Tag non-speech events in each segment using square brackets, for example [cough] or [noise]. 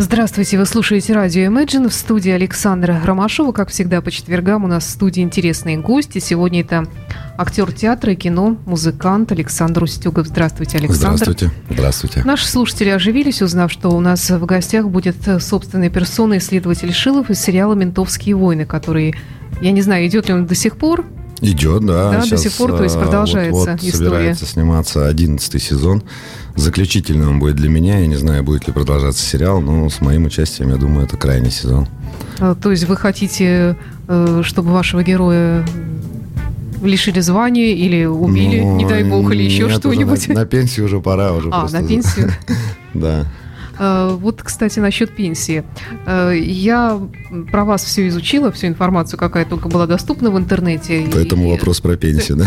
Здравствуйте, вы слушаете радио Imagine в студии Александра Ромашова. Как всегда, по четвергам у нас в студии интересные гости. Сегодня это актер театра и кино, музыкант Александр Устюгов. Здравствуйте, Александр. Здравствуйте. Здравствуйте. Наши слушатели оживились, узнав, что у нас в гостях будет собственная персона исследователь Шилов из сериала «Ментовские войны», который, я не знаю, идет ли он до сих пор, Идет, да. Да, Сейчас, до сих пор, то есть а, продолжается вот, вот история. собирается сниматься одиннадцатый сезон. Заключительным он будет для меня. Я не знаю, будет ли продолжаться сериал, но с моим участием, я думаю, это крайний сезон. А, то есть вы хотите, э, чтобы вашего героя лишили звания или убили, ну, не дай бог, или еще что-нибудь? На, на пенсию уже пора. Уже а, на пенсию? [laughs] Да. Э, вот, кстати, насчет пенсии. Э, я про вас все изучила, всю информацию, какая только была доступна в интернете. Поэтому и... вопрос про пенсию, да?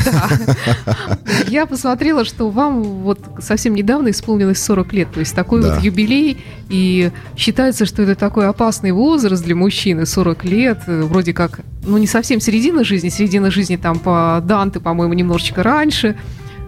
[laughs] Я посмотрела, что вам вот совсем недавно исполнилось 40 лет, то есть такой вот юбилей, и считается, что это такой опасный возраст для мужчины, 40 лет, э, вроде как, ну не совсем середина жизни, середина жизни там по Данте, по-моему, немножечко раньше,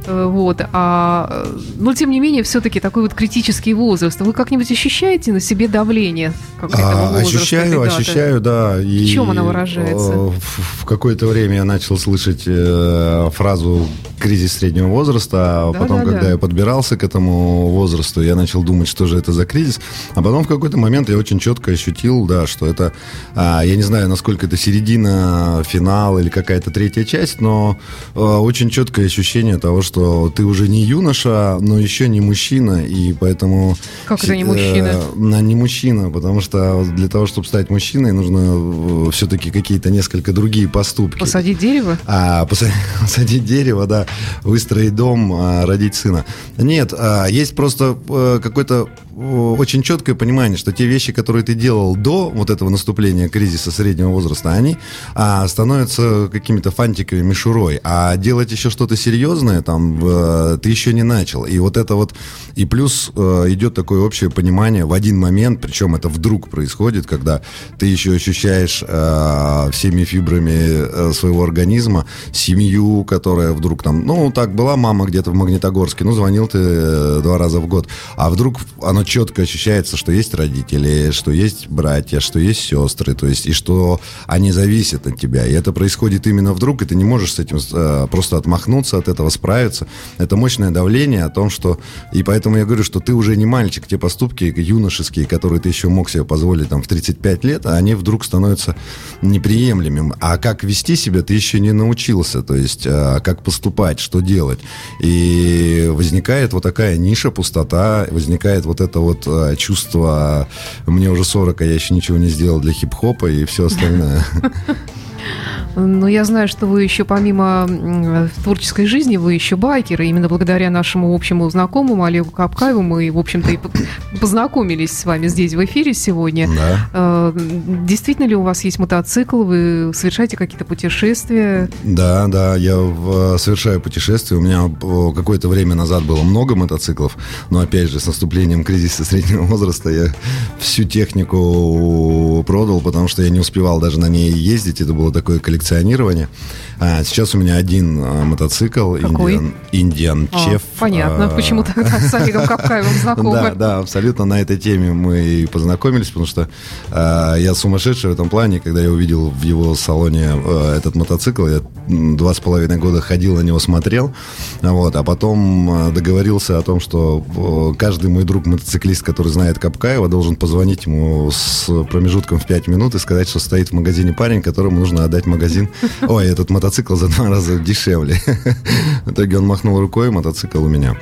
вот. А, но, тем не менее, все-таки такой вот критический возраст. Вы как-нибудь ощущаете на себе давление как а, возраста? Ощущаю, ощущаю, да. И в чем она выражается? Э, в, в какое-то время я начал слышать э, фразу «кризис среднего возраста», а да, потом, да, когда да. я подбирался к этому возрасту, я начал думать, что же это за кризис. А потом в какой-то момент я очень четко ощутил, да, что это, а, я не знаю, насколько это середина, финал или какая-то третья часть, но очень четкое ощущение того, что что ты уже не юноша, но еще не мужчина, и поэтому... Как это не мужчина? Э, не мужчина, потому что для того, чтобы стать мужчиной, нужно э, все-таки какие-то несколько другие поступки. Посадить дерево? А, посадить, [laughs] посадить дерево, да, выстроить дом, а, родить сына. Нет, а, есть просто а, какой-то очень четкое понимание, что те вещи, которые ты делал до вот этого наступления кризиса среднего возраста, они а, становятся какими-то фантиками, мишурой. А делать еще что-то серьезное там э, ты еще не начал. И вот это вот... И плюс э, идет такое общее понимание в один момент, причем это вдруг происходит, когда ты еще ощущаешь э, всеми фибрами своего организма семью, которая вдруг там... Ну, так была мама где-то в Магнитогорске, ну, звонил ты два раза в год. А вдруг оно четко ощущается, что есть родители, что есть братья, что есть сестры, то есть и что они зависят от тебя. И это происходит именно вдруг, и ты не можешь с этим просто отмахнуться от этого, справиться. Это мощное давление о том, что... И поэтому я говорю, что ты уже не мальчик. Те поступки юношеские, которые ты еще мог себе позволить там в 35 лет, они вдруг становятся неприемлемыми. А как вести себя ты еще не научился. То есть э, как поступать, что делать. И возникает вот такая ниша, пустота, возникает вот это это вот а, чувство «мне уже 40, а я еще ничего не сделал для хип-хопа» и все остальное. [laughs] Но я знаю, что вы еще помимо творческой жизни, вы еще байкер. И именно благодаря нашему общему знакомому Олегу Капкаеву мы, в общем-то, и познакомились с вами здесь в эфире сегодня. Да. Э, действительно ли у вас есть мотоцикл? Вы совершаете какие-то путешествия? Да, да, я совершаю путешествия. У меня какое-то время назад было много мотоциклов, но опять же с наступлением кризиса среднего возраста я всю технику продал, потому что я не успевал даже на ней ездить. Это было такое коллекционирование. А, сейчас у меня один а, мотоцикл. Какой? Indian, Indian а, Chef. Понятно, а, почему то [laughs] с Олегом Капкаевым знакомы. Да, да, абсолютно на этой теме мы познакомились, потому что а, я сумасшедший в этом плане, когда я увидел в его салоне а, этот мотоцикл, я два с половиной года ходил на него, смотрел, вот, а потом а, договорился о том, что каждый мой друг мотоциклист, который знает Капкаева, должен позвонить ему с промежутком в 5 минут и сказать, что стоит в магазине парень, которому нужно отдать магазин. Ой, этот мотоцикл за два раза дешевле. В итоге он махнул рукой, мотоцикл у меня.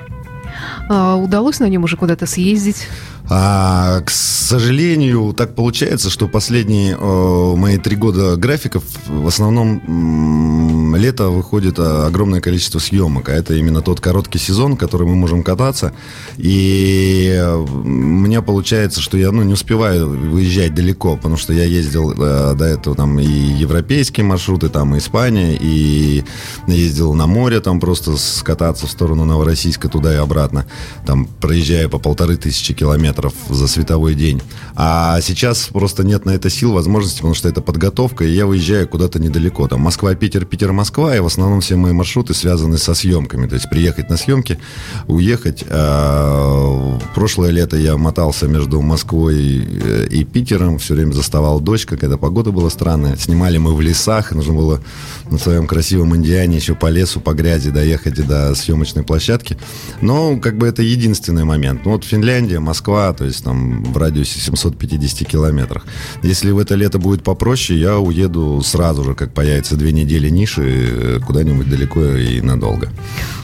А, удалось на нем уже куда-то съездить? А, к сожалению, так получается, что последние э, мои три года графиков в основном м, лето выходит а, огромное количество съемок. А это именно тот короткий сезон, который мы можем кататься. И у меня получается, что я ну, не успеваю выезжать далеко, потому что я ездил э, до этого там и европейские маршруты, там и Испания, и ездил на море, там просто скататься в сторону Новороссийска туда и обратно, там проезжая по полторы тысячи километров километров за световой день. А сейчас просто нет на это сил, возможности, потому что это подготовка, и я выезжаю куда-то недалеко. Там Москва-Питер, Питер-Москва, и в основном все мои маршруты связаны со съемками. То есть приехать на съемки, уехать, э, прошлое лето я мотался между Москвой и Питером, все время заставал дождь, когда погода была странная. Снимали мы в лесах, нужно было на своем красивом Индиане еще по лесу, по грязи доехать до съемочной площадки. Но как бы это единственный момент. Ну вот Финляндия, Москва, то есть там в радиусе 750 километрах. Если в это лето будет попроще, я уеду сразу же, как появится две недели ниши, куда-нибудь далеко и надолго.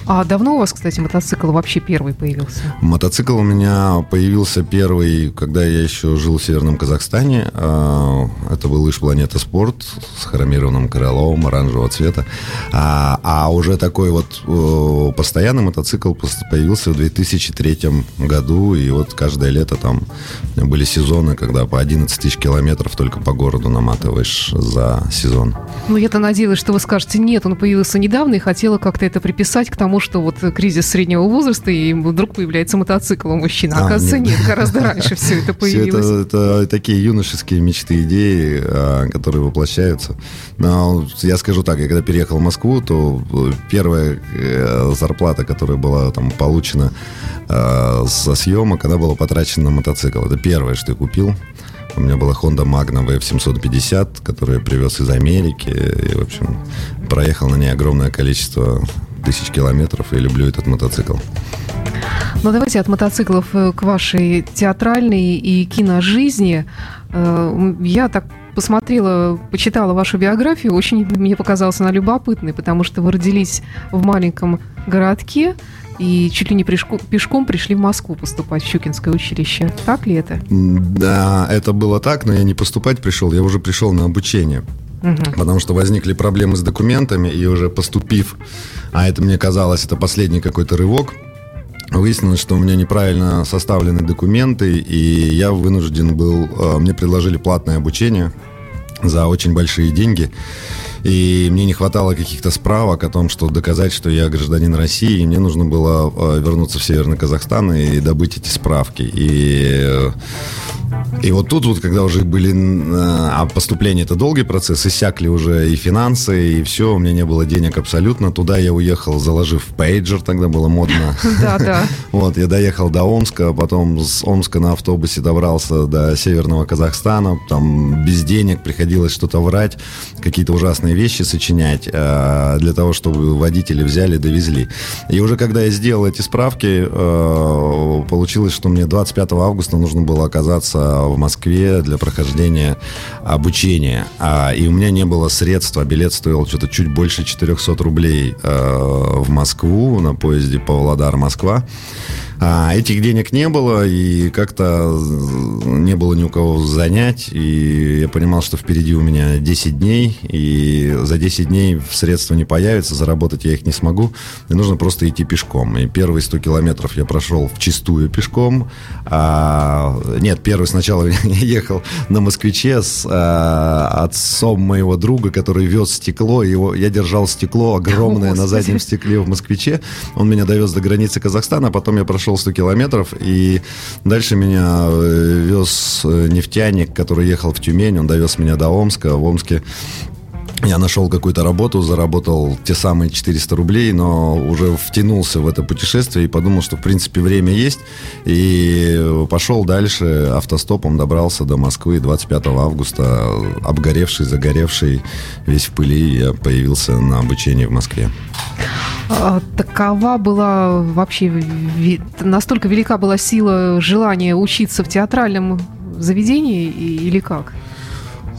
А давно у вас, кстати, мотоцикл вообще первый появился? Мотоцикл у меня появился первый, когда я еще жил в Северном Казахстане. А, это был лишь Планета Спорт с хромированным крылом оранжевого цвета. А, а уже такой вот постоянный мотоцикл появился в 2003 году. И вот каждое лето там были сезоны, когда по 11 тысяч километров только по городу наматываешь за сезон. Ну, я-то надеялась, что вы скажете, нет, он появился недавно и хотела как-то это приписать к тому, тому, что вот кризис среднего возраста, и вдруг появляется мотоцикл у мужчин. А, оказывается, нет. нет, гораздо раньше все это появилось. Все это, это такие юношеские мечты, идеи, а, которые воплощаются. Но я скажу так, я когда переехал в Москву, то первая э, зарплата, которая была там получена э, со съемок, она была потрачена на мотоцикл. Это первое, что я купил. У меня была Honda Magna VF750, которую я привез из Америки. И, в общем, проехал на ней огромное количество тысяч километров и люблю этот мотоцикл. Ну, давайте от мотоциклов э, к вашей театральной и киножизни. Э, я так посмотрела, почитала вашу биографию, очень мне показалась она любопытной, потому что вы родились в маленьком городке и чуть ли не пешком пришли в Москву поступать в Щукинское училище. Так ли это? Да, это было так, но я не поступать пришел, я уже пришел на обучение. Угу. Потому что возникли проблемы с документами, и уже поступив, а это мне казалось, это последний какой-то рывок, выяснилось, что у меня неправильно составлены документы, и я вынужден был, э, мне предложили платное обучение за очень большие деньги. И мне не хватало каких-то справок о том, что доказать, что я гражданин России. И мне нужно было э, вернуться в Северный Казахстан и добыть эти справки. И э, и вот тут вот, когда уже были... А поступление это долгий процесс, иссякли уже и финансы, и все, у меня не было денег абсолютно. Туда я уехал, заложив пейджер, тогда было модно. [laughs] Да, да. [laughs] Вот, я доехал до Омска, потом с Омска на автобусе добрался до Северного Казахстана, там без денег приходилось что-то врать, какие-то ужасные вещи сочинять а, для того, чтобы водители взяли, довезли. И уже когда я сделал эти справки, а, получилось, что мне 25 августа нужно было оказаться в Москве для прохождения обучения. А, и у меня не было средств, а билет стоил что-то чуть больше 400 рублей э, в Москву на поезде Павлодар-Москва. А, этих денег не было, и как-то не было ни у кого занять. И я понимал, что впереди у меня 10 дней, и за 10 дней средства не появятся, заработать я их не смогу. И нужно просто идти пешком. И первые 100 километров я прошел в чистую пешком. А, нет, первый сначала [laughs] я ехал на москвиче с а, отцом моего друга, который вез стекло. Его, я держал стекло огромное О, на заднем стекле в москвиче. Он меня довез до границы Казахстана, потом я прошел прошел 100 километров, и дальше меня э, вез э, нефтяник, который ехал в Тюмень, он довез меня до Омска. В Омске я нашел какую-то работу, заработал те самые 400 рублей, но уже втянулся в это путешествие и подумал, что, в принципе, время есть. И пошел дальше, автостопом добрался до Москвы 25 августа, обгоревший, загоревший, весь в пыли, я появился на обучении в Москве. А, такова была вообще, настолько велика была сила желания учиться в театральном заведении или как?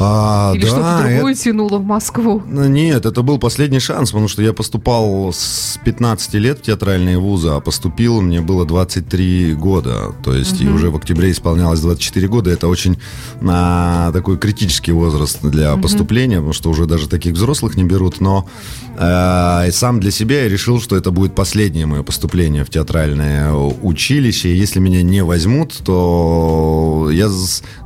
А, Или да, что-то другое это... тянуло в Москву? Ну, нет, это был последний шанс, потому что я поступал с 15 лет в театральные вузы, а поступил мне было 23 года. То есть угу. и уже в октябре исполнялось 24 года. Это очень а, такой критический возраст для угу. поступления, потому что уже даже таких взрослых не берут. Но и сам для себя я решил, что это будет последнее мое поступление в театральное училище. И если меня не возьмут, то я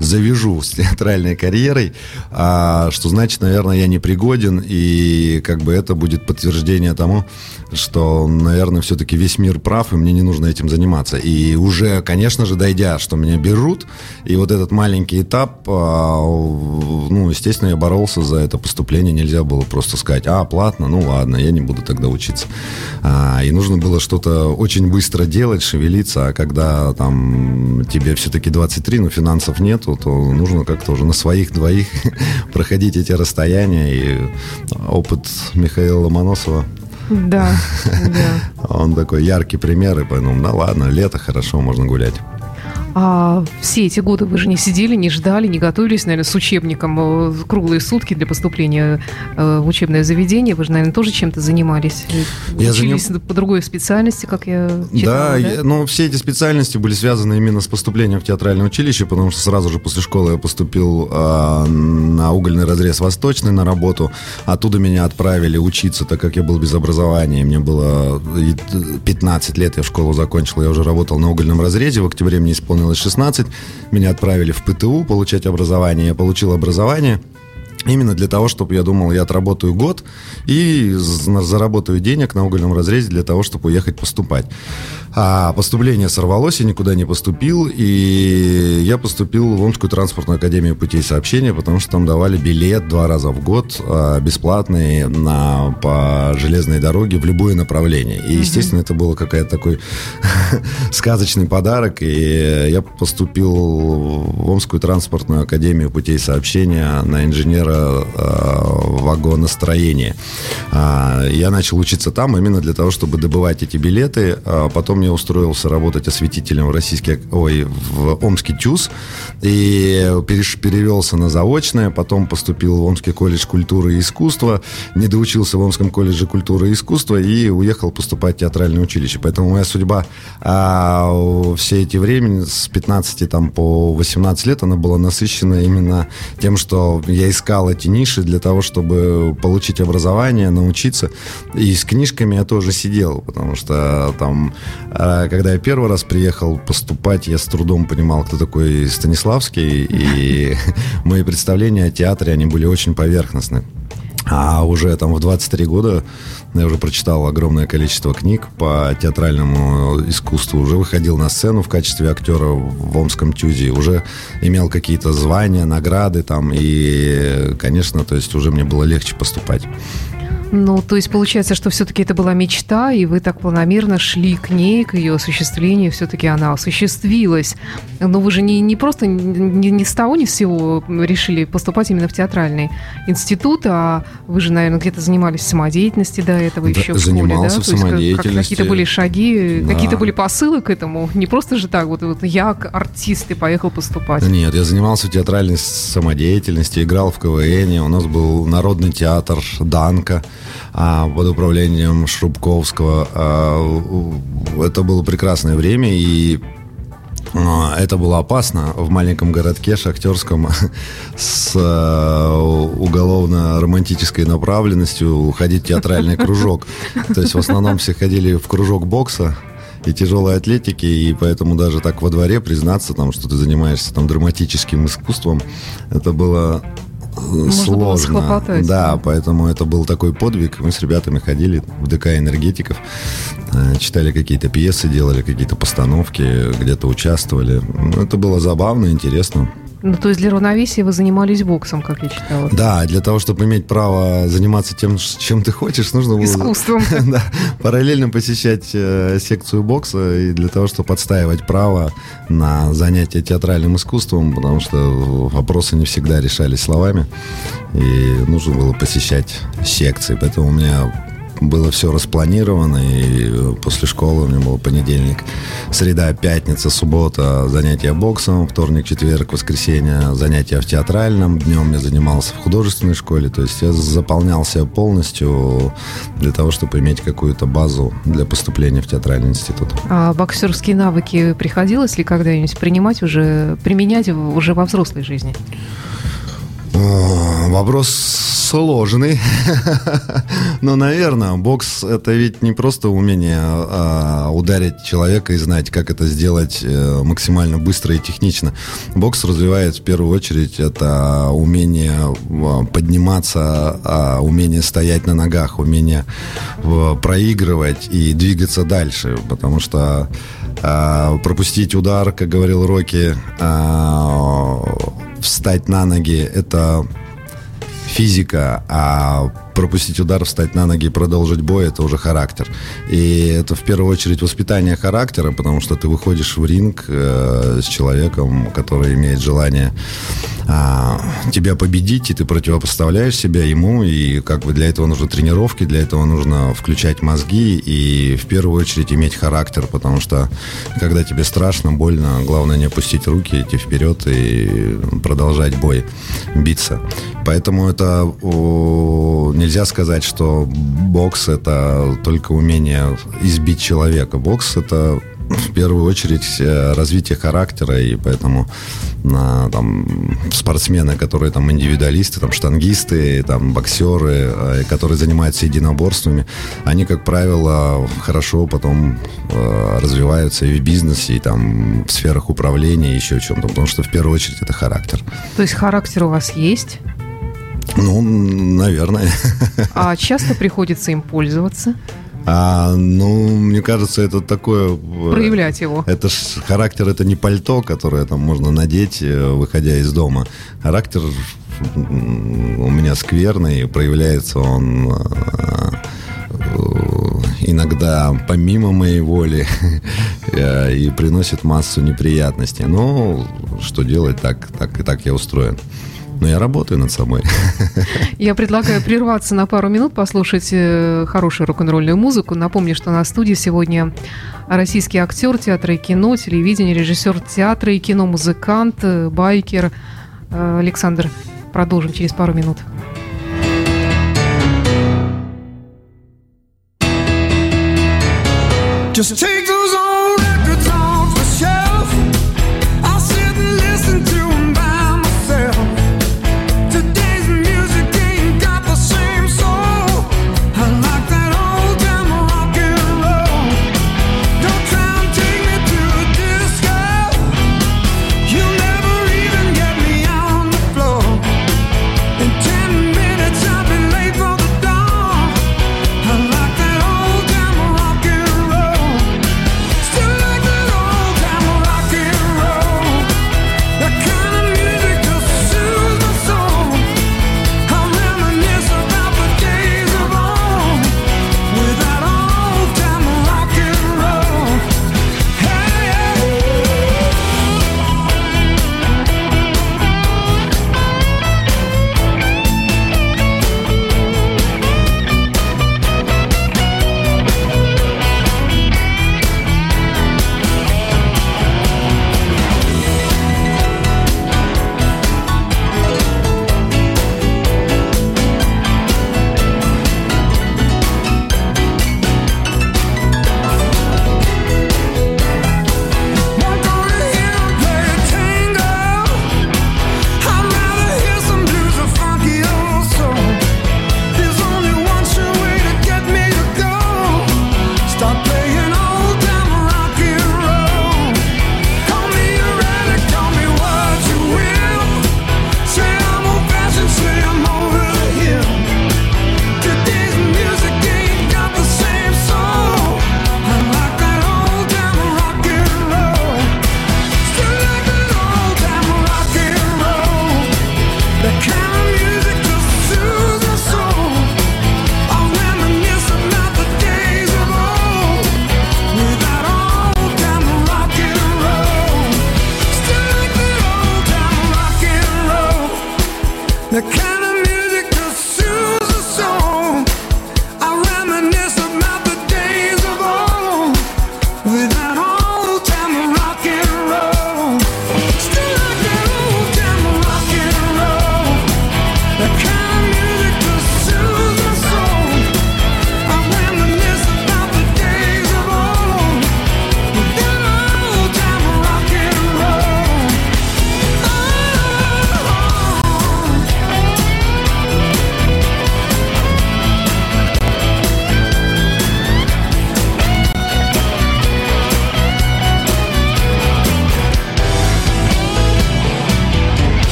завяжу с [laughs] театральной карьерой а, что значит, наверное, я не пригоден, и как бы это будет подтверждение тому, что, наверное, все-таки весь мир прав, и мне не нужно этим заниматься. И уже, конечно же, дойдя, что меня берут, и вот этот маленький этап, а, ну, естественно, я боролся за это поступление, нельзя было просто сказать, а, платно, ну ладно, я не буду тогда учиться. А, и нужно было что-то очень быстро делать, шевелиться, а когда там тебе все-таки 23, но финансов нету, то нужно как-то уже на своих двоих [laughs] проходить эти расстояния, и опыт Михаила Ломоносова [laughs] да. Он такой яркий пример, и поэтому, ну ладно, лето хорошо, можно гулять. А все эти годы вы же не сидели, не ждали, не готовились, наверное, с учебником э, круглые сутки для поступления э, в учебное заведение. Вы же, наверное, тоже чем-то занимались. Я Учились заним... по другой специальности, как я читала, да? Да, я, ну, все эти специальности были связаны именно с поступлением в театральное училище, потому что сразу же после школы я поступил э, на угольный разрез Восточный на работу. Оттуда меня отправили учиться, так как я был без образования. Мне было 15 лет, я школу закончил, я уже работал на угольном разрезе. В октябре мне исполнилось исполнилось 16, меня отправили в ПТУ получать образование. Я получил образование – Именно для того, чтобы я думал, я отработаю год и заработаю денег на угольном разрезе для того, чтобы уехать поступать. А поступление сорвалось, я никуда не поступил, и я поступил в Омскую транспортную академию путей сообщения, потому что там давали билет два раза в год а, бесплатный на, по железной дороге в любое направление. И, естественно, это был какой-то такой [laughs] сказочный подарок, и я поступил в Омскую транспортную академию путей сообщения на инженера э, вагоностроения. А, я начал учиться там именно для того, чтобы добывать эти билеты. А потом я устроился работать осветителем в российский, ой, в Омский ТЮЗ и перевелся на заочное, потом поступил в Омский колледж культуры и искусства, не доучился в Омском колледже культуры и искусства и уехал поступать в театральное училище. Поэтому моя судьба а, все эти времени с 15 там, по 18 лет, она была насыщена именно тем, что я искал эти ниши для того, чтобы получить образование, научиться. И с книжками я тоже сидел, потому что там, когда я первый раз приехал поступать, я с трудом понимал, кто такой Станиславский, и [laughs] мои представления о театре, они были очень поверхностны. А уже там в 23 года я уже прочитал огромное количество книг по театральному искусству, уже выходил на сцену в качестве актера в Омском Тюзе, уже имел какие-то звания, награды там, и, конечно, то есть уже мне было легче поступать. Ну, то есть получается, что все-таки это была мечта, и вы так планомерно шли к ней, к ее осуществлению, все-таки она осуществилась. Но вы же не, не просто не, не с того ни с сего решили поступать именно в театральный институт, а вы же, наверное, где-то занимались самодеятельностью до этого да, еще в школе, да? в самодеятельности. Как, какие-то были шаги, да. какие-то были посылы к этому. Не просто же так, вот, вот я артист и поехал поступать. Нет, я занимался театральной самодеятельностью, играл в КВН, у нас был народный театр «Данка», а, под управлением Шрубковского. А, это было прекрасное время, и а, это было опасно в маленьком городке шахтерском [laughs] с уголовно-романтической направленностью уходить в театральный кружок. То есть в основном все ходили в кружок бокса, и тяжелой атлетики, и поэтому даже так во дворе признаться, там, что ты занимаешься там драматическим искусством, это было сложно. Да, поэтому это был такой подвиг. Мы с ребятами ходили в ДК энергетиков, э, читали какие-то пьесы, делали какие-то постановки, где-то участвовали. Ну, это было забавно, интересно. Ну, то есть для равновесия вы занимались боксом, как я читала. Да, для того, чтобы иметь право заниматься тем, чем ты хочешь, нужно было... Искусством. [laughs] да, параллельно посещать э, секцию бокса, и для того, чтобы отстаивать право на занятие театральным искусством, потому что вопросы не всегда решались словами, и нужно было посещать секции. Поэтому у меня было все распланировано, и э, после школы у меня был понедельник, среда, пятница, суббота занятия боксом, вторник, четверг, воскресенье занятия в театральном, днем я занимался в художественной школе, то есть я заполнялся полностью для того, чтобы иметь какую-то базу для поступления в театральный институт. А боксерские навыки приходилось ли когда-нибудь принимать уже, применять уже во взрослой жизни? Вопрос сложный. [laughs] Но, наверное, бокс это ведь не просто умение а, ударить человека и знать, как это сделать э, максимально быстро и технично. Бокс развивает в первую очередь это умение а, подниматься, а, умение стоять на ногах, умение проигрывать и двигаться дальше. Потому что пропустить удар, как говорил Рокки, встать на ноги, это физика, а пропустить удар, встать на ноги и продолжить бой, это уже характер. И это в первую очередь воспитание характера, потому что ты выходишь в ринг э, с человеком, который имеет желание э, тебя победить, и ты противопоставляешь себя ему, и как бы для этого нужны тренировки, для этого нужно включать мозги и в первую очередь иметь характер, потому что когда тебе страшно, больно, главное не опустить руки, идти вперед и продолжать бой, биться. Поэтому это о, нельзя сказать, что бокс это только умение избить человека. Бокс это в первую очередь э, развитие характера, и поэтому на, там, спортсмены, которые там индивидуалисты, там, штангисты, там, боксеры, э, которые занимаются единоборствами, они, как правило, хорошо потом э, развиваются и в бизнесе, и там, в сферах управления, и еще в чем-то, потому что в первую очередь это характер. То есть характер у вас есть? Ну, наверное. [laughs] А часто приходится им пользоваться? А, ну, мне кажется, это такое... Э, Проявлять его. Это ж характер, это не пальто, которое там можно надеть, э, выходя из дома. Характер у меня скверный, проявляется он э, иногда помимо моей воли [laughs] и приносит массу неприятностей. Но что делать, так, так и так я устроен. Но я работаю над собой. [laughs] Я предлагаю прерваться на пару минут, послушать э, хорошую рок-н-ролльную музыку. Напомню, что на студии сегодня российский актер театра и кино, телевидения, режиссер театра и кино, музыкант, э, байкер э, Александр. Продолжим через пару минут. Just take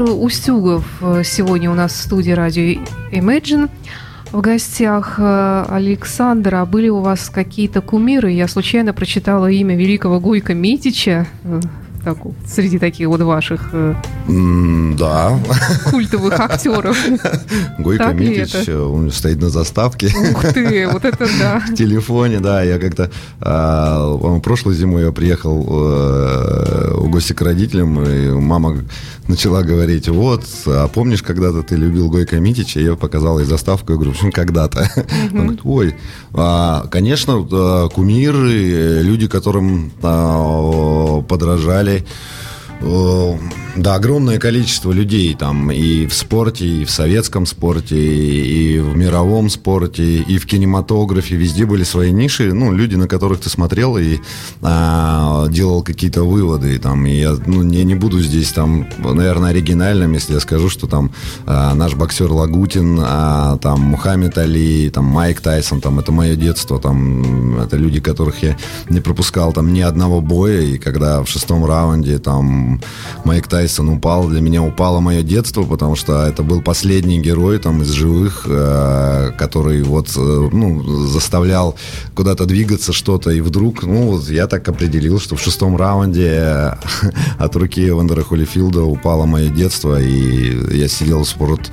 Александр Устюгов э, сегодня у нас в студии радио Imagine. В гостях э, Александра были у вас какие-то кумиры? Я случайно прочитала имя великого Гойка Митича так, среди таких вот ваших mm, да. культовых актеров. [laughs] Гойко так Митич, он стоит на заставке. Ух ты, вот это да. [laughs] В телефоне, да. Я как-то а, прошлой зимой я приехал а, в гости к родителям, и мама начала говорить, вот, а помнишь, когда-то ты любил Гойко Митича? Я показал ей заставку, я говорю, почему когда-то? [laughs] Он говорит, ой, а, конечно, кумиры, люди, которым а, подражали, да, огромное количество людей там и в спорте, и в советском спорте, и в мировом спорте, и в кинематографе. Везде были свои ниши, ну, люди, на которых ты смотрел и а, делал какие-то выводы. И, там, и я, ну, я не буду здесь там, наверное, оригинальным, если я скажу, что там а, наш боксер Лагутин, а, там Мухаммед Али, там Майк Тайсон, там это мое детство, там это люди, которых я не пропускал там ни одного боя, и когда в шестом раунде там Майк Тайсон Тайсон упал. Для меня упало мое детство, потому что это был последний герой там из живых, э, который вот э, ну, заставлял куда-то двигаться что-то. И вдруг, ну, вот я так определил, что в шестом раунде [laughs] от руки Вандера Холлифилда упало мое детство, и я сидел в спорт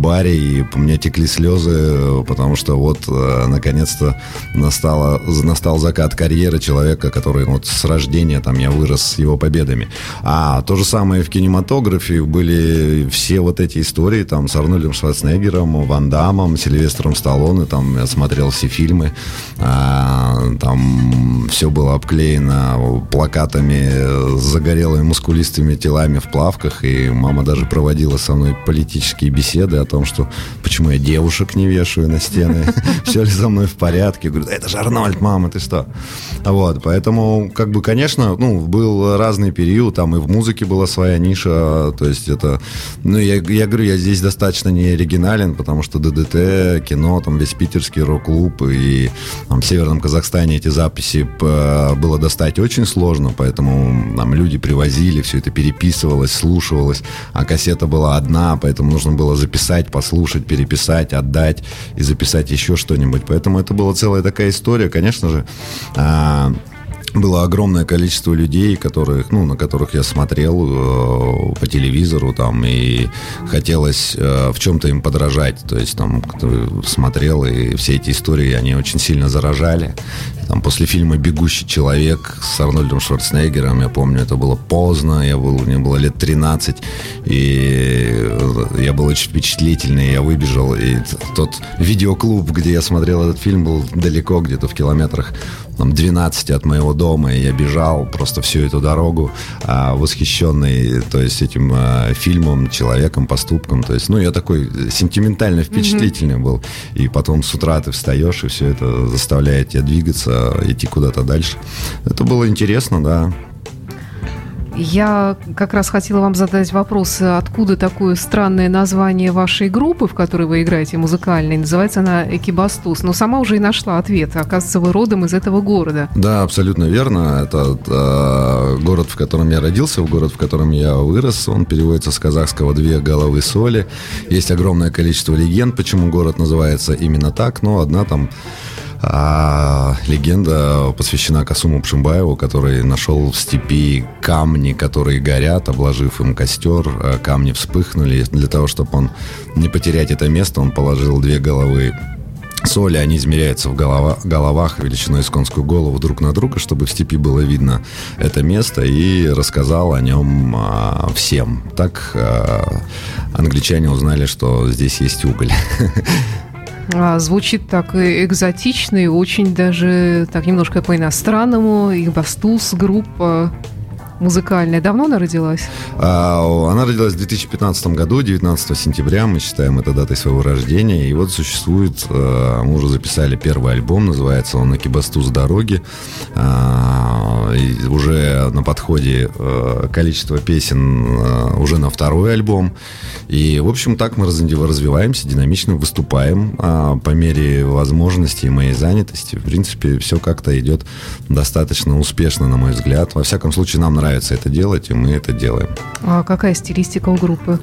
баре, и у меня текли слезы, потому что вот э, наконец-то настало, настал закат карьеры человека, который вот с рождения там я вырос с его победами. А то же самое в кинематографе были все вот эти истории там с Арнольдом Шварценеггером, Ван Дамом, Сильвестром Сталлоне, там я смотрел все фильмы, а, там все было обклеено плакатами с загорелыми мускулистыми телами в плавках, и мама даже проводила со мной политические беседы том, что почему я девушек не вешаю на стены, [laughs] все ли со мной в порядке. Говорю, это же Арнольд, мама, ты что? Вот, поэтому, как бы, конечно, ну, был разный период, там и в музыке была своя ниша, то есть это, ну, я, я говорю, я здесь достаточно не оригинален, потому что ДДТ, кино, там весь питерский рок-клуб и там, в Северном Казахстане эти записи было достать очень сложно, поэтому там люди привозили, все это переписывалось, слушалось, а кассета была одна, поэтому нужно было записать записать, послушать, переписать, отдать и записать еще что-нибудь. Поэтому это была целая такая история, конечно же. А, было огромное количество людей, которых, ну, на которых я смотрел э, по телевизору, там, и хотелось э, в чем-то им подражать. То есть, там, смотрел, и все эти истории, они очень сильно заражали. Там, после фильма «Бегущий человек» с Арнольдом Шварценеггером, я помню, это было поздно, я был, мне было лет 13, и я был очень впечатлительный, я выбежал, и тот видеоклуб, где я смотрел этот фильм, был далеко, где-то в километрах там, 12 от моего дома, и я бежал просто всю эту дорогу, а, восхищенный, то есть, этим а, фильмом, человеком, поступком, то есть, ну, я такой сентиментально впечатлительный mm-hmm. был, и потом с утра ты встаешь, и все это заставляет тебя двигаться, идти куда-то дальше. Это было интересно, да. Я как раз хотела вам задать вопрос, откуда такое странное название вашей группы, в которой вы играете музыкальной. Называется она Экибастус. Но сама уже и нашла ответ. Оказывается, вы родом из этого города. Да, абсолютно верно. Это э, город, в котором я родился, город, в котором я вырос. Он переводится с казахского «две головы соли». Есть огромное количество легенд, почему город называется именно так. Но одна там а легенда посвящена Касуму Пшимбаеву, который нашел в степи камни, которые горят, обложив им костер. А камни вспыхнули. Для того, чтобы он не потерять это место, он положил две головы соли, они измеряются в голова, головах величиной с конскую голову друг на друга, чтобы в степи было видно это место, и рассказал о нем а, всем. Так а, англичане узнали, что здесь есть уголь. [laughs] А, звучит так экзотично и очень даже так немножко по-иностранному. Игбастус, группа музыкальная. Давно она родилась? А, она родилась в 2015 году, 19 сентября. Мы считаем это датой своего рождения. И вот существует, а, мы уже записали первый альбом, называется он «Акибастуз дороги». А, уже на подходе э, количество песен уже на второй альбом. И, в общем, так мы развиваемся, динамично выступаем а, по мере возможностей моей занятости. В принципе, все как-то идет достаточно успешно, на мой взгляд. Во всяком случае, нам нравится это делать, и мы это делаем. А какая стилистика у группы?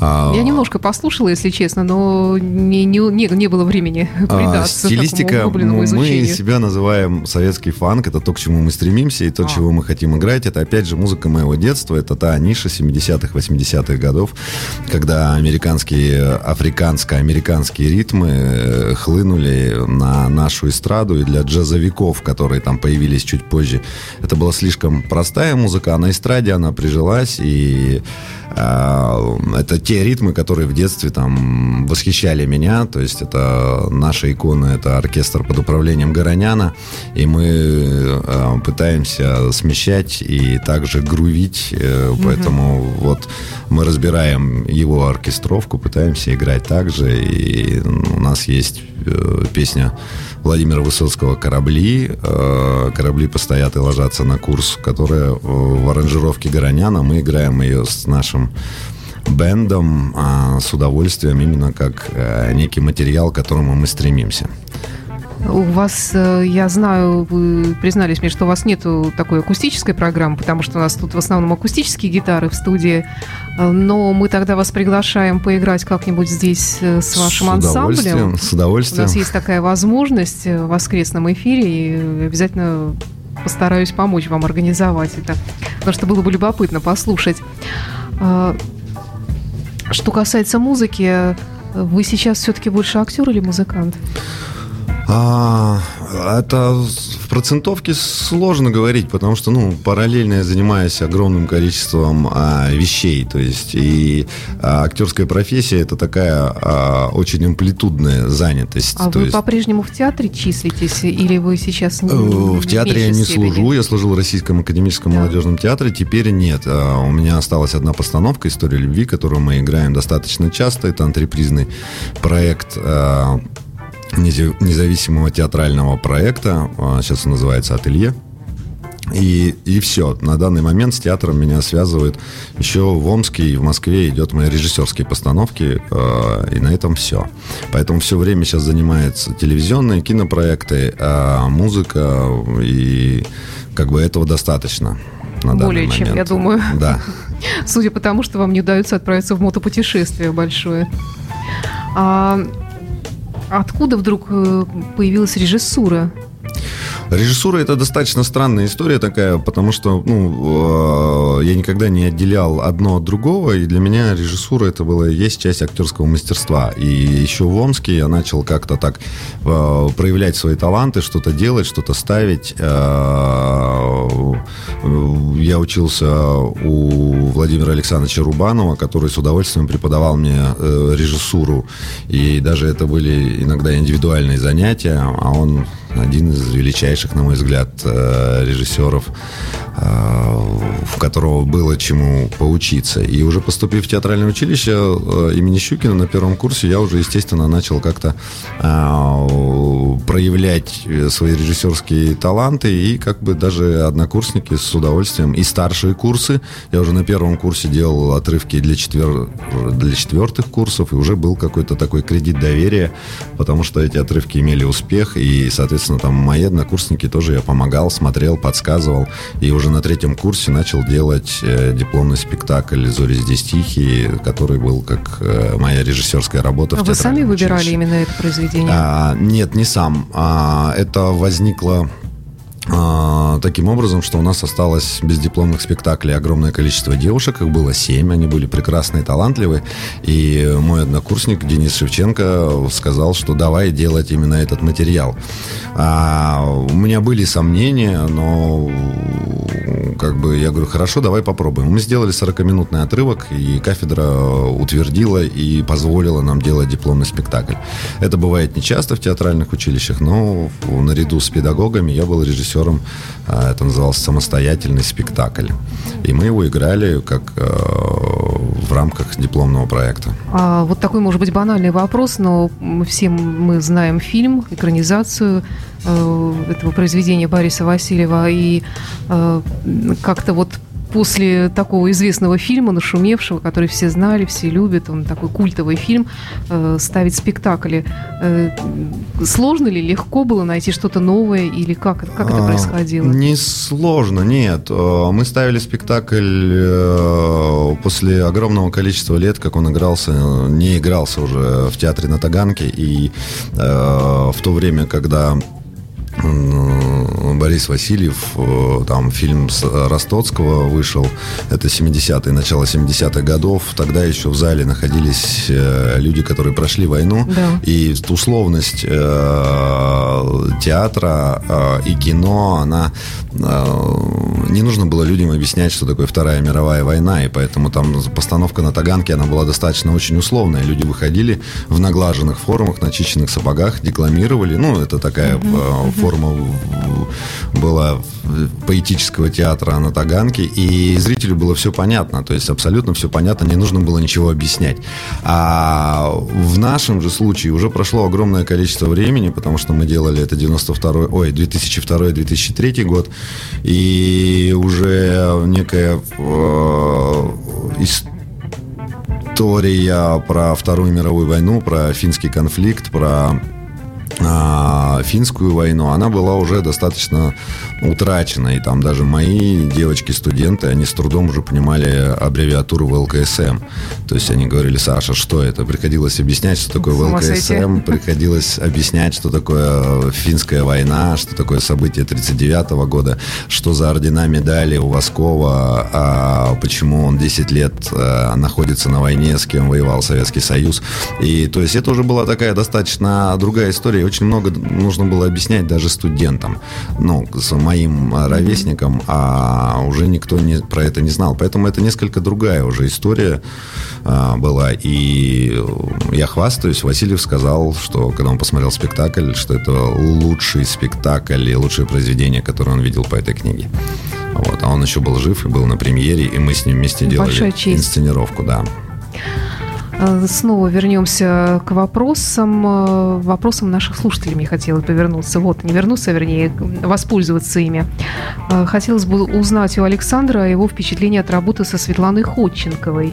А... Я немножко послушала, если честно, но не, не, не, не было времени предаться а, Стилистика, такому мы себя называем советский фанк, это то, к чему мы стремимся, и то, а. чего мы хотим играть. Это, опять же, музыка моего детства, это та ниша 70-х, 80-х годов, когда американские, африканско-американские ритмы э, хлынули на нашу эстраду, и для джазовиков, которые там появились чуть позже, это была слишком простая музыка, а на эстраде она прижилась, и это те ритмы, которые в детстве там восхищали меня, то есть это наша икона, это оркестр под управлением Гороняна, и мы э, пытаемся смещать и также грувить, э, поэтому угу. вот мы разбираем его оркестровку, пытаемся играть так же, и у нас есть э, песня Владимира Высоцкого «Корабли». «Корабли постоят и ложатся на курс», которая в аранжировке Гороняна. Мы играем ее с нашим бендом а, с удовольствием, именно как э, некий материал, к которому мы стремимся. У вас, э, я знаю, вы признались мне, что у вас нет такой акустической программы, потому что у нас тут в основном акустические гитары в студии. Э, но мы тогда вас приглашаем поиграть как-нибудь здесь с вашим с ансамблем. С удовольствием. У нас есть такая возможность в воскресном эфире, и обязательно постараюсь помочь вам организовать это, потому что было бы любопытно послушать. Что касается музыки, вы сейчас все-таки больше актер или музыкант? А, это в процентовке сложно говорить, потому что, ну, параллельно я занимаюсь огромным количеством а, вещей, то есть и а, актерская профессия это такая а, очень амплитудная занятость. А вы есть... по-прежнему в театре числитесь или вы сейчас не, В театре я не степени? служу, я служил в Российском академическом да. молодежном театре, теперь нет. А, у меня осталась одна постановка «История любви», которую мы играем достаточно часто, это антрепризный проект а, независимого театрального проекта. А, сейчас он называется «Ателье». И, и все. На данный момент с театром меня связывает еще в Омске и в Москве идет мои режиссерские постановки, э, и на этом все. Поэтому все время сейчас занимается телевизионные кинопроекты, э, музыка, и как бы этого достаточно. На Более чем, я думаю. Да. Судя по тому, что вам не удается отправиться в мотопутешествие большое. А, Откуда вдруг э, появилась режиссура? Режиссура это достаточно странная история такая, потому что ну, э, я никогда не отделял одно от другого, и для меня режиссура это была есть часть актерского мастерства. И еще в Омске я начал как-то так э, проявлять свои таланты, что-то делать, что-то ставить. Э, я учился у Владимира Александровича Рубанова, который с удовольствием преподавал мне режиссуру, и даже это были иногда индивидуальные занятия, а он один из величайших, на мой взгляд, э, режиссеров, э, в которого было чему поучиться. И уже поступив в театральное училище э, имени Щукина на первом курсе, я уже, естественно, начал как-то проявлять свои режиссерские таланты, и как бы даже однокурсники с удовольствием, и старшие курсы, я уже на первом курсе делал отрывки для, четвер... для четвертых курсов, и уже был какой-то такой кредит доверия, потому что эти отрывки имели успех, и, соответственно, соответственно, там мои однокурсники тоже я помогал, смотрел, подсказывал. И уже на третьем курсе начал делать э, дипломный спектакль «Зори здесь тихие», который был как э, моя режиссерская работа. А вы сами выбирали училище. именно это произведение? А, нет, не сам. А, это возникло таким образом, что у нас осталось без дипломных спектаклей огромное количество девушек, их было семь, они были прекрасные, талантливые, и мой однокурсник Денис Шевченко сказал, что давай делать именно этот материал. А, у меня были сомнения, но как бы я говорю, хорошо, давай попробуем. Мы сделали 40-минутный отрывок, и кафедра утвердила и позволила нам делать дипломный спектакль. Это бывает нечасто в театральных училищах, но наряду с педагогами я был режиссером режиссером. А, это назывался «Самостоятельный спектакль». И мы его играли как э, в рамках дипломного проекта. А, вот такой, может быть, банальный вопрос, но все мы знаем фильм, экранизацию э, этого произведения Бориса Васильева. И э, как-то вот после такого известного фильма, нашумевшего, который все знали, все любят, он такой культовый фильм, э, ставить спектакли. Э, сложно ли, легко было найти что-то новое или как, как это а, происходило? Не сложно, нет. Э, мы ставили спектакль э, после огромного количества лет, как он игрался, не игрался уже в театре на Таганке, и э, в то время, когда Борис Васильев, э, там фильм с Ростоцкого вышел, это 70-е, начало 70-х годов, тогда еще в зале находились э, люди, которые прошли войну, да. и условность э, театра э, и кино, она э, не нужно было людям объяснять, что такое Вторая мировая война, и поэтому там постановка на Таганке, она была достаточно очень условная. Люди выходили в наглаженных формах, начищенных сапогах, декламировали, ну, это такая mm-hmm. форма форма была поэтического театра на Таганке, и зрителю было все понятно, то есть абсолютно все понятно, не нужно было ничего объяснять. А в нашем же случае уже прошло огромное количество времени, потому что мы делали это 92 ой, 2002-2003 год, и уже некая э, история про Вторую мировую войну, про финский конфликт, про финскую войну, она была уже достаточно утрачена. И там даже мои девочки-студенты, они с трудом уже понимали аббревиатуру ВЛКСМ. То есть они говорили, Саша, что это? Приходилось объяснять, что такое ВЛКСМ, приходилось объяснять, что такое финская война, что такое событие 39 года, что за ордена медали у Воскова, а почему он 10 лет а, находится на войне, с кем воевал Советский Союз. И то есть это уже была такая достаточно другая история. Очень много нужно было объяснять даже студентам. Ну, моим а, ровесникам, а уже никто не, про это не знал. Поэтому это несколько другая уже история а, была. И я хвастаюсь, Васильев сказал, что когда он посмотрел спектакль, что это лучший спектакль и лучшее произведение, которое он видел по этой книге. Вот. А он еще был жив и был на премьере, и мы с ним вместе делали инсценировку, да. Э, снова вернемся к вопросам, э, вопросам наших слушателей. Мне хотелось повернуться. Вот, не вернуться, вернее, воспользоваться ими. Э, хотелось бы узнать у Александра его впечатление от работы со Светланой Ходченковой.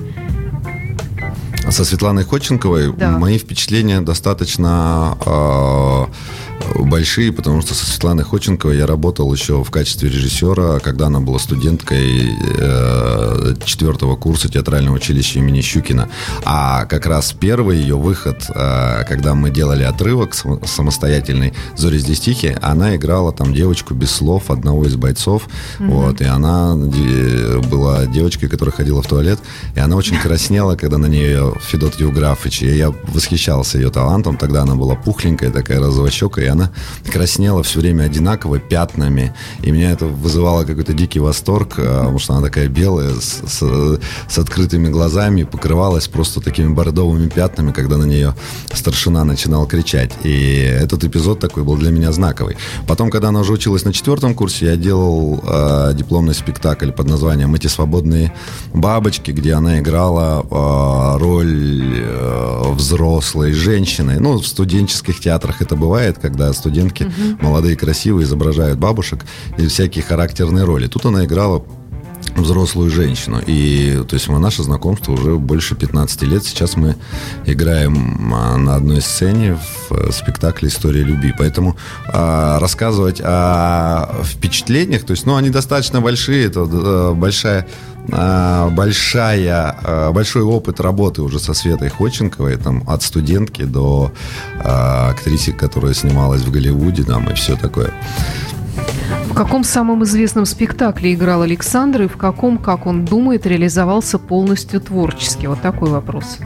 Со Светланой Ходченковой да. мои впечатления достаточно э, большие, потому что со Светланой Ходченковой я работал еще в качестве режиссера, когда она была студенткой э, четвертого курса театрального училища имени Щукина. А как раз первый ее выход, э, когда мы делали отрывок самостоятельный «Зори здесь тихие», она играла там девочку без слов одного из бойцов. Mm-hmm. Вот, и она была девочкой, которая ходила в туалет, и она очень краснела, когда на нее Федот Евграфович, и я восхищался ее талантом. Тогда она была пухленькая, такая розовощекая, и она краснела все время одинаково, пятнами. И меня это вызывало какой-то дикий восторг, а, потому что она такая белая, с, с, с открытыми глазами, покрывалась просто такими бордовыми пятнами, когда на нее старшина начинал кричать. И этот эпизод такой был для меня знаковый. Потом, когда она уже училась на четвертом курсе, я делал э, дипломный спектакль под названием «Эти свободные бабочки», где она играла э, роль э, взрослой женщины. Ну, в студенческих театрах это бывает, как когда студентки угу. молодые, красивые, изображают бабушек или всякие характерные роли. Тут она играла взрослую женщину. И, то есть, мы, наше знакомство уже больше 15 лет. Сейчас мы играем а, на одной сцене в э, спектакле «История любви». Поэтому а, рассказывать о впечатлениях, то есть, ну, они достаточно большие, это а, большая большая, большой опыт работы уже со Светой Ходченковой, там, от студентки до актрисы, которая снималась в Голливуде, там, и все такое. В каком самом известном спектакле играл Александр и в каком, как он думает, реализовался полностью творчески? Вот такой вопрос.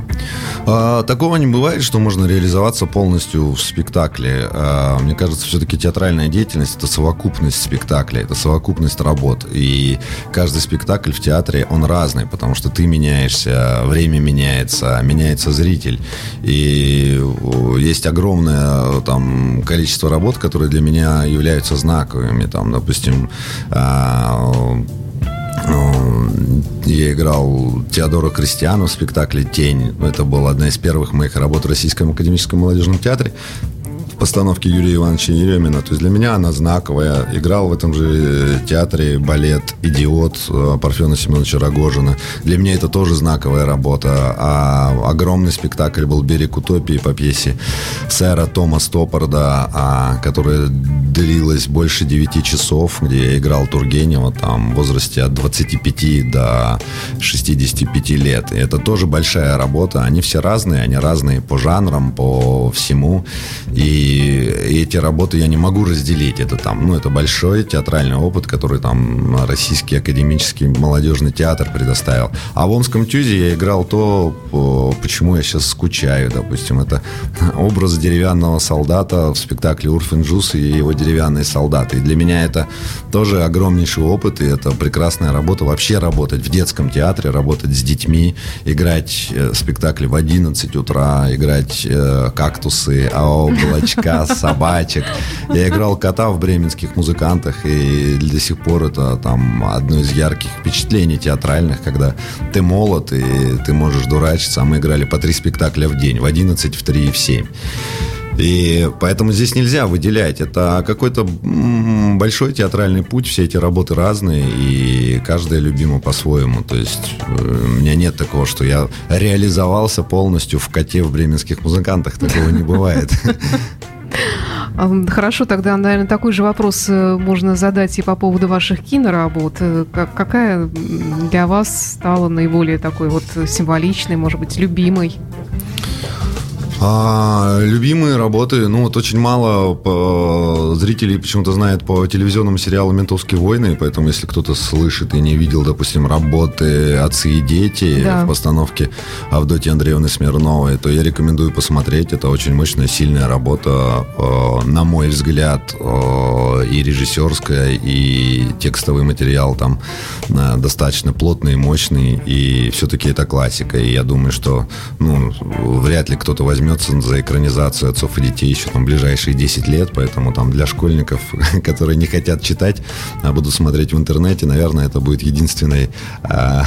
А, такого не бывает, что можно реализоваться полностью в спектакле. А, мне кажется, все-таки театральная деятельность это совокупность спектакля, это совокупность работ. И каждый спектакль в театре, он разный, потому что ты меняешься, время меняется, меняется зритель. И есть огромное там количество работ, которые для меня являются знаковыми. Там, допустим, а, я играл Теодора Кристиану в спектакле «Тень». Это была одна из первых моих работ в Российском академическом молодежном театре постановки Юрия Ивановича Еремина. То есть для меня она знаковая. Играл в этом же театре балет «Идиот» Парфена Семеновича Рогожина. Для меня это тоже знаковая работа. А огромный спектакль был «Берег утопии» по пьесе сэра Тома Стоппорда, а, которая длилась больше 9 часов, где я играл Тургенева там в возрасте от 25 до 65 лет. И это тоже большая работа. Они все разные, они разные по жанрам, по всему. И и эти работы я не могу разделить. Это там, ну, это большой театральный опыт, который там Российский академический молодежный театр предоставил. А в Омском тюзе я играл то, почему я сейчас скучаю, допустим. Это образ деревянного солдата в спектакле Урфин Джус и его деревянные солдаты. И для меня это тоже огромнейший опыт, и это прекрасная работа. Вообще работать в детском театре, работать с детьми, играть э, спектакли в 11 утра, играть э, кактусы, АО, [laughs] кабачка, собачек. Я играл кота в бременских музыкантах, и до сих пор это там одно из ярких впечатлений театральных, когда ты молод, и ты можешь дурачиться, а мы играли по три спектакля в день, в 11, в 3 и в 7. И поэтому здесь нельзя выделять. Это какой-то большой театральный путь, все эти работы разные, и каждая любима по-своему. То есть э, у меня нет такого, что я реализовался полностью в коте в бременских музыкантах. Такого не бывает. [laughs] Хорошо, тогда, наверное, такой же вопрос э, можно задать и по поводу ваших киноработ. Э, какая для вас стала наиболее такой вот символичной, может быть, любимой? А, любимые работы, ну вот очень мало по, зрителей почему-то знает по телевизионному сериалу «Ментовские войны», поэтому если кто-то слышит и не видел, допустим, работы «Отцы и дети» да. в постановке Авдотьи Андреевны Смирновой, то я рекомендую посмотреть. Это очень мощная, сильная работа, э, на мой взгляд, э, и режиссерская, и текстовый материал там э, достаточно плотный, мощный, и все-таки это классика. И я думаю, что ну, вряд ли кто-то возьмет возьмется за экранизацию отцов и детей еще там ближайшие 10 лет, поэтому там для школьников, [laughs] которые не хотят читать, а будут смотреть в интернете, наверное, это будет единственной а,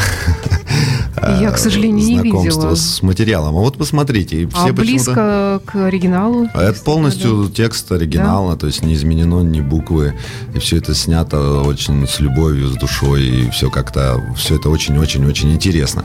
[laughs] я, к сожалению, не видела. с материалом. А вот посмотрите. Все а близко к оригиналу? А это полностью да? текст оригинала, да? то есть не изменено ни буквы. И все это снято очень с любовью, с душой. И все как-то, все это очень-очень-очень интересно.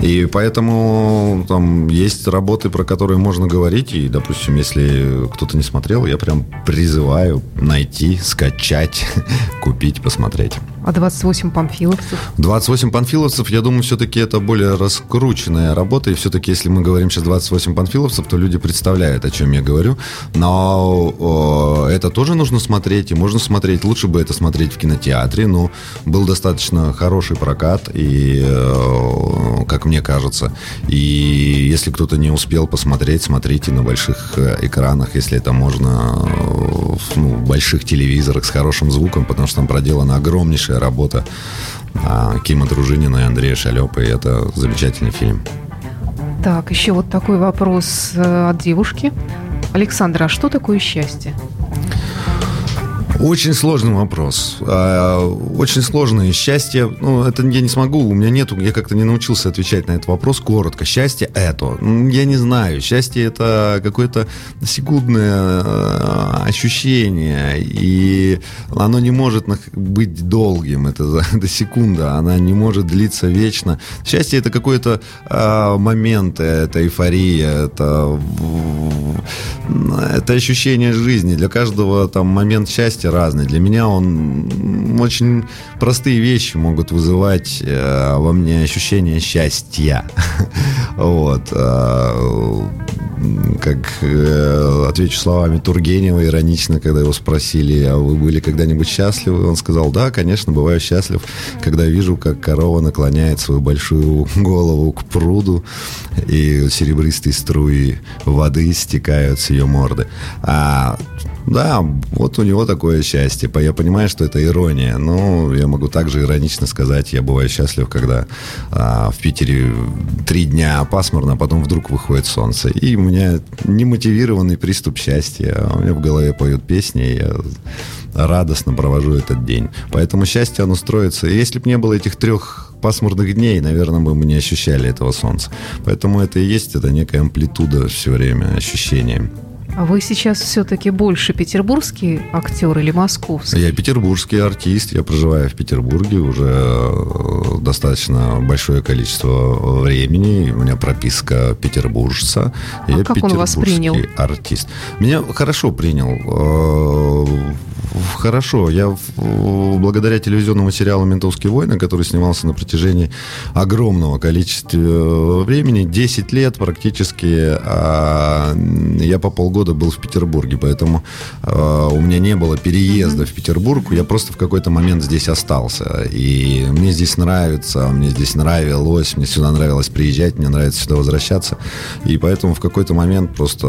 И поэтому там есть работы, про которые можно можно говорить, и, допустим, если кто-то не смотрел, я прям призываю найти, скачать, [laughs] купить, посмотреть. А 28 панфиловцев? 28 панфиловцев, я думаю, все-таки это более раскрученная работа. И все-таки, если мы говорим сейчас 28 панфиловцев, то люди представляют, о чем я говорю. Но о, это тоже нужно смотреть, и можно смотреть. Лучше бы это смотреть в кинотеатре. Но был достаточно хороший прокат, и, о, как мне кажется. И если кто-то не успел посмотреть, смотрите на больших э, экранах, если это можно, ну, в больших телевизорах с хорошим звуком, потому что там проделана огромнейшая большая работа а, Кима Дружинина и Андрея Шалепа, и это замечательный фильм. Так, еще вот такой вопрос э, от девушки. Александра, а что такое счастье? Очень сложный вопрос. А, очень сложное счастье. Ну, это я не смогу, у меня нету, я как-то не научился отвечать на этот вопрос коротко. Счастье это. Я не знаю. Счастье это какое-то секундное а, ощущение. И оно не может быть долгим. Это, это [laughs] секунда. Она не может длиться вечно. Счастье это какой-то а, момент, это эйфория, это, это ощущение жизни. Для каждого там момент счастья разный. Для меня он очень простые вещи могут вызывать э, во мне ощущение счастья. [laughs] Вот. Э, как э, отвечу словами Тургенева иронично, когда его спросили, а вы были когда-нибудь счастливы? Он сказал, да, конечно, бываю счастлив, когда вижу, как корова наклоняет свою большую голову к пруду, и серебристые струи воды стекают с ее морды. А да, вот у него такое счастье. Я понимаю, что это ирония, но я могу также иронично сказать, я бываю счастлив, когда а, в Питере три дня пасмурно, а потом вдруг выходит солнце. И у меня немотивированный приступ счастья. У меня в голове поют песни, и я радостно провожу этот день. Поэтому счастье, оно строится. И если бы не было этих трех пасмурных дней, наверное, мы бы не ощущали этого солнца. Поэтому это и есть, это некая амплитуда все время ощущения. А вы сейчас все-таки больше петербургский актер или московский? Я петербургский артист, я проживаю в Петербурге уже э, достаточно большое количество времени. У меня прописка петербуржца. А я как он вас принял? артист. Меня хорошо принял э, хорошо. Я благодаря телевизионному сериалу «Ментовские войны», который снимался на протяжении огромного количества э, времени, 10 лет практически, а, я по полгода был в Петербурге, поэтому а, у меня не было переезда в Петербург, я просто в какой-то момент здесь остался. И мне здесь нравится, мне здесь нравилось, мне сюда нравилось приезжать, мне нравится сюда возвращаться. И поэтому в какой-то момент просто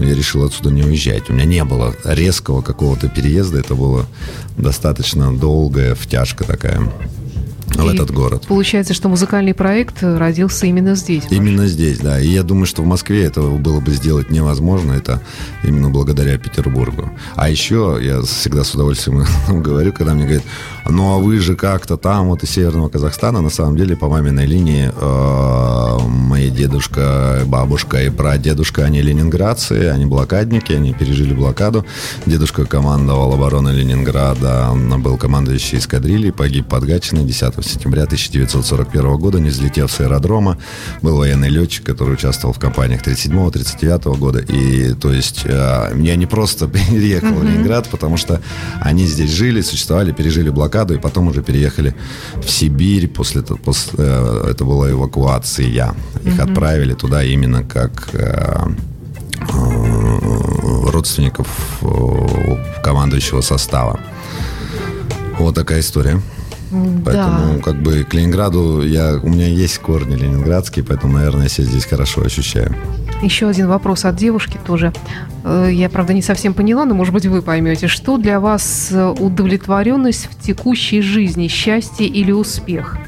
я решил отсюда не уезжать. У меня не было резкого какого-то переезда переезда. Это было достаточно долгая втяжка такая в и этот город. Получается, что музыкальный проект родился именно здесь. Именно здесь, да. И я думаю, что в Москве этого было бы сделать невозможно. Это именно благодаря Петербургу. А еще я всегда с удовольствием [laughs] говорю, когда мне говорят, ну а вы же как-то там, вот из Северного Казахстана, на самом деле по маминой линии э, мои дедушка, бабушка и прадедушка, они ленинградцы, они блокадники, они пережили блокаду. Дедушка командовал обороной Ленинграда, он был командующий эскадрильей, погиб под Гатчиной 10 сентября 1941 года, не взлетев с аэродрома. Был военный летчик, который участвовал в кампаниях 37-39 года. И то есть э, я не просто [laughs] переехал mm-hmm. в Ленинград, потому что они здесь жили, существовали, пережили блокаду блокаду, и потом уже переехали в Сибирь. После, после э, это была эвакуация. Их угу. отправили туда именно как э, э, родственников командующего состава. Вот такая история. Поэтому, да. как бы, к Ленинграду я, у меня есть корни ленинградские, поэтому, наверное, я себя здесь хорошо ощущаю. Еще один вопрос от девушки тоже. Э, я, правда, не совсем поняла, но, может быть, вы поймете. Что для вас удовлетворенность в текущей жизни, счастье или успех?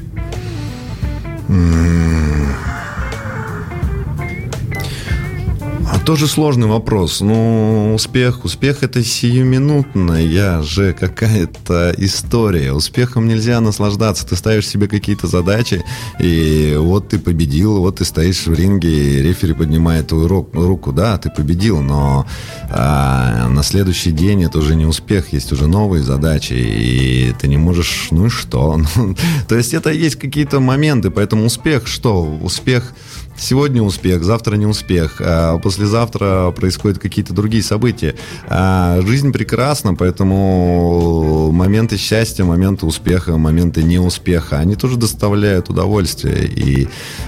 Тоже сложный вопрос. Ну, успех, успех это сиюминутная же какая-то история. Успехом нельзя наслаждаться. Ты ставишь себе какие-то задачи, и вот ты победил, вот ты стоишь в ринге, и рефери поднимает твою руку. Да, ты победил, но а, на следующий день это уже не успех, есть уже новые задачи, и ты не можешь, ну и что? [laughs] То есть это есть какие-то моменты, поэтому успех что? Успех Сегодня успех, завтра не успех, а послезавтра происходят какие-то другие события. А жизнь прекрасна, поэтому моменты счастья, моменты успеха, моменты неуспеха, они тоже доставляют удовольствие. И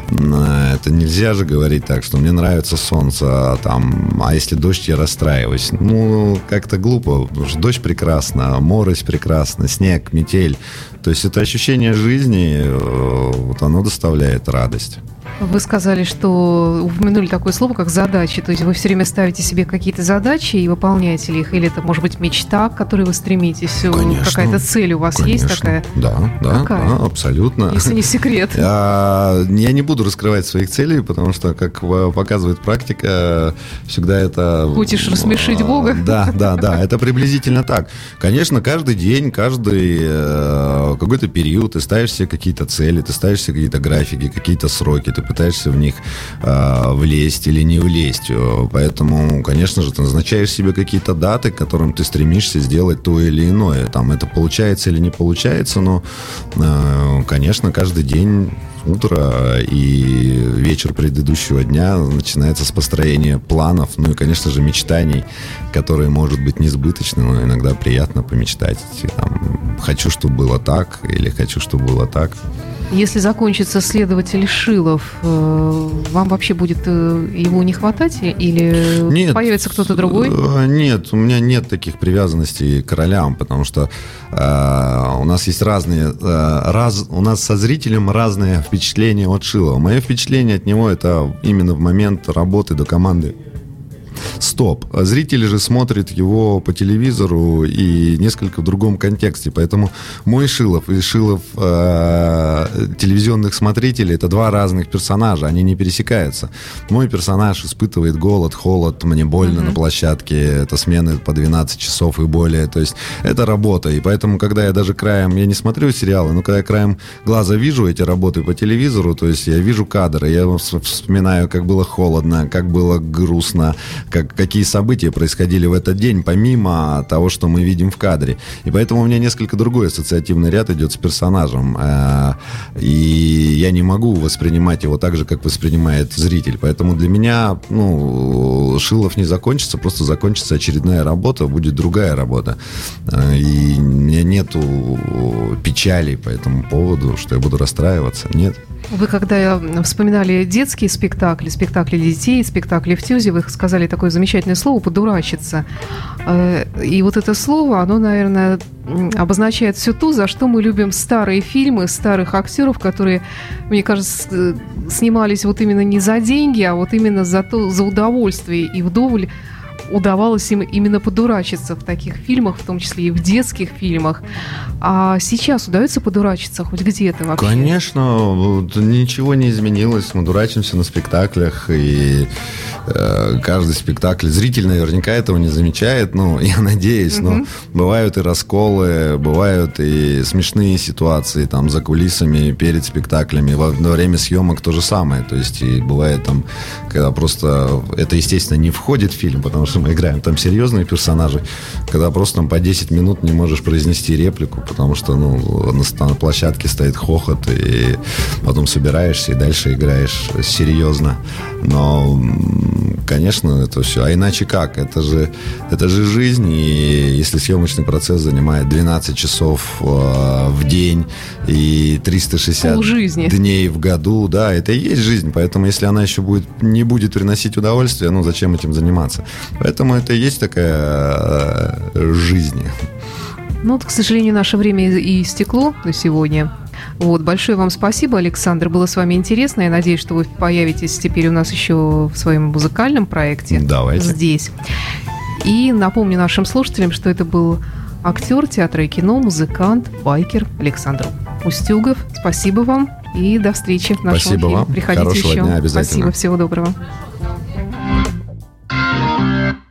это нельзя же говорить так, что мне нравится солнце, а, там, а если дождь, я расстраиваюсь. Ну, как-то глупо, потому что дождь прекрасно, морось прекрасно, снег, метель. То есть это ощущение жизни, э, вот оно доставляет радость. Вы сказали, что упомянули такое слово, как задачи. То есть вы все время ставите себе какие-то задачи и выполняете ли их? Или это, может быть, мечта, к которой вы стремитесь? Какая-то цель у вас конечно. есть такая? Да, да, Какая? да, абсолютно. Если не секрет. [laughs] Я не буду раскрывать своих целей, потому что, как показывает практика, всегда это... Хочешь рассмешить Бога? Да, [laughs] да, да, это приблизительно так. Конечно, каждый день, каждый э, какой-то период ты ставишь себе какие-то цели, ты ставишь себе какие-то графики, какие-то сроки, ты пытаешься в них э, влезть или не влезть. Поэтому, конечно же, ты назначаешь себе какие-то даты, к которым ты стремишься сделать то или иное. Там это получается или не получается, но, э, конечно, каждый день утро и вечер предыдущего дня начинается с построения планов, ну и, конечно же, мечтаний, которые, может быть, несбыточны, но иногда приятно помечтать. Там, хочу, чтобы было так, или хочу, чтобы было так. Если закончится следователь Шилов, э, вам вообще будет э, его не хватать или нет, появится кто-то другой? Нет, у меня нет таких привязанностей к ролям, потому что э, у нас есть разные, э, раз, у нас со зрителем разные впечатления от Шилова. Мое впечатление от него это именно в момент работы до команды стоп. А зрители же смотрят его по телевизору и несколько в другом контексте. Поэтому мой Шилов и Шилов э, телевизионных смотрителей это два разных персонажа, они не пересекаются. Мой персонаж испытывает голод, холод, мне больно mm-hmm. на площадке, это смены по 12 часов и более. То есть это работа. И поэтому, когда я даже краем, я не смотрю сериалы, но когда я краем глаза вижу эти работы по телевизору, то есть я вижу кадры, я вспоминаю, как было холодно, как было грустно, как, какие события происходили в этот день, помимо того, что мы видим в кадре. И поэтому у меня несколько другой ассоциативный ряд идет с персонажем. Э, и я не могу воспринимать его так же, как воспринимает зритель. Поэтому для меня, ну, Шилов не закончится, просто закончится очередная работа, будет другая работа. Э, и у меня нету печали по этому поводу, что я буду расстраиваться. Нет. Вы когда вспоминали детские спектакли, спектакли детей, спектакли в Тюзе, вы сказали такое замечательное слово «подурачиться». Э, и вот это слово, оно, наверное, обозначает все то, за что мы любим старые фильмы, старых актеров, которые, мне кажется, снимались вот именно не за деньги, а вот именно за, то, за удовольствие и вдоволь удавалось им именно подурачиться в таких фильмах, в том числе и в детских фильмах. А сейчас удается подурачиться хоть где-то вообще? Конечно, ничего не изменилось. Мы дурачимся на спектаклях, и э, каждый спектакль, зритель наверняка этого не замечает, ну, [laughs] я надеюсь, но бывают и расколы, бывают и смешные ситуации там за кулисами, перед спектаклями, во, во время съемок то же самое. То есть и бывает там, когда просто это, естественно, не входит в фильм, потому что мы играем там серьезные персонажи, когда просто там по 10 минут не можешь произнести реплику, потому что ну, на, на площадке стоит хохот, и потом собираешься и дальше играешь серьезно. Но, конечно, это все. А иначе как? Это же, это же жизнь, и если съемочный процесс занимает 12 часов э, в день и 360 жизни. дней в году, да, это и есть жизнь. Поэтому, если она еще будет, не будет приносить удовольствие, ну, зачем этим заниматься? Поэтому это и есть такая э, жизнь. Ну, вот, к сожалению, наше время и истекло на сегодня. Вот, большое вам спасибо, Александр. Было с вами интересно. Я надеюсь, что вы появитесь теперь у нас еще в своем музыкальном проекте. Давайте. Здесь. И напомню нашим слушателям, что это был актер театра и кино, музыкант, байкер Александр Устюгов. Спасибо вам и до встречи в нашем Спасибо эфире. вам. Приходите Хорошего еще. Дня обязательно. Спасибо, всего доброго.